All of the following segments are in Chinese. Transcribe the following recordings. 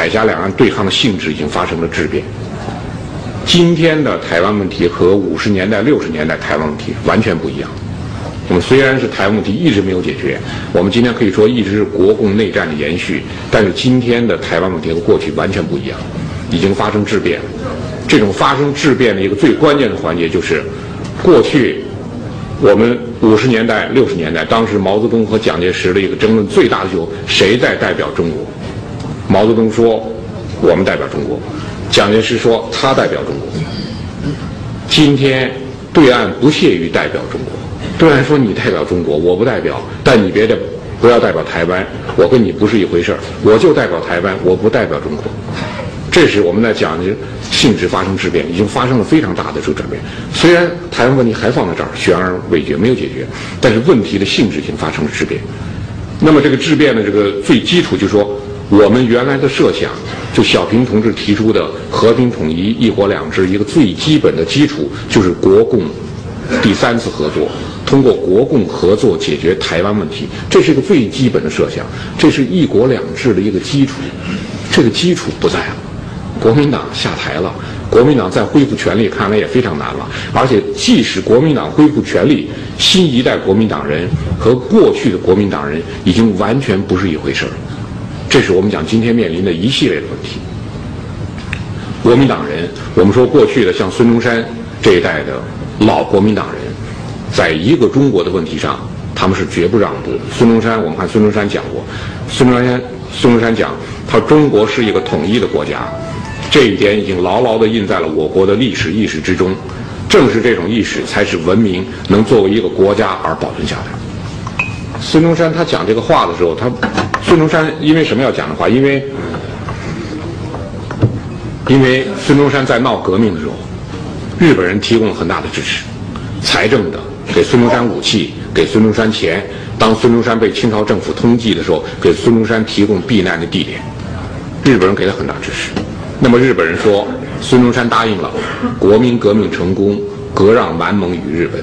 海峡两岸对抗的性质已经发生了质变。今天的台湾问题和五十年代、六十年代台湾问题完全不一样。我们虽然是台湾问题一直没有解决，我们今天可以说一直是国共内战的延续，但是今天的台湾问题和过去完全不一样，已经发生质变。这种发生质变的一个最关键的环节就是，过去我们五十年代、六十年代，当时毛泽东和蒋介石的一个争论最大的就谁在代表中国？毛泽东说我们代表中国，蒋介石说他代表中国。今天对岸不屑于代表中国。对岸说你代表中国，我不代表，但你别的不要代表台湾，我跟你不是一回事儿。我就代表台湾，我不代表中国。这是我们在讲的性质发生质变，已经发生了非常大的这个转变。虽然台湾问题还放在这儿，悬而未决，没有解决，但是问题的性质已经发生了质变。那么这个质变的这个最基础，就是说我们原来的设想，就小平同志提出的和平统一、一国两制，一个最基本的基础就是国共第三次合作。通过国共合作解决台湾问题，这是一个最基本的设想，这是一国两制的一个基础。这个基础不在了，国民党下台了，国民党再恢复权力，看来也非常难了。而且，即使国民党恢复权力，新一代国民党人和过去的国民党人已经完全不是一回事儿。这是我们讲今天面临的一系列的问题。国民党人，我们说过去的像孙中山这一代的老国民党人。在一个中国的问题上，他们是绝不让步。孙中山，我们看孙中山讲过，孙中山孙中山讲，他中国是一个统一的国家，这一点已经牢牢地印在了我国的历史意识之中。正是这种意识，才使文明能作为一个国家而保存下来。孙中山他讲这个话的时候，他孙中山因为什么要讲的话？因为因为孙中山在闹革命的时候，日本人提供了很大的支持，财政的。给孙中山武器，给孙中山钱。当孙中山被清朝政府通缉的时候，给孙中山提供避难的地点。日本人给了很大支持。那么日本人说，孙中山答应了，国民革命成功，割让满蒙与日本。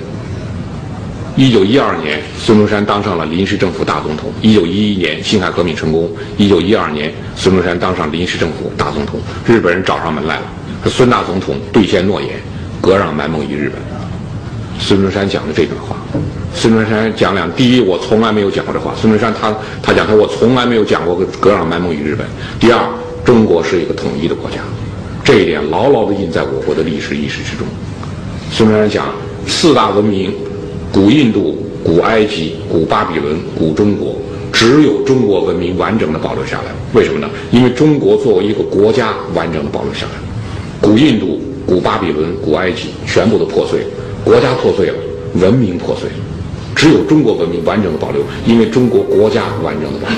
一九一二年，孙中山当上了临时政府大总统。一九一一年，辛亥革命成功。一九一二年，孙中山当上临时政府大总统。日本人找上门来了，孙大总统兑现诺言，割让满蒙与日本。孙中山讲的这段话，孙中山讲两：第一，我从来没有讲过这话。孙中山他他讲他我从来没有讲过割让满蒙与日本。第二，中国是一个统一的国家，这一点牢牢地印在我国的历史意识之中。孙中山讲四大文明：古印度、古埃及、古巴比伦、古中国，只有中国文明完整的保留下来。为什么呢？因为中国作为一个国家完整的保留下来，古印度、古巴比伦、古埃及全部都破碎了。国家破碎了，文明破碎了，只有中国文明完整的保留，因为中国国家完整的保留。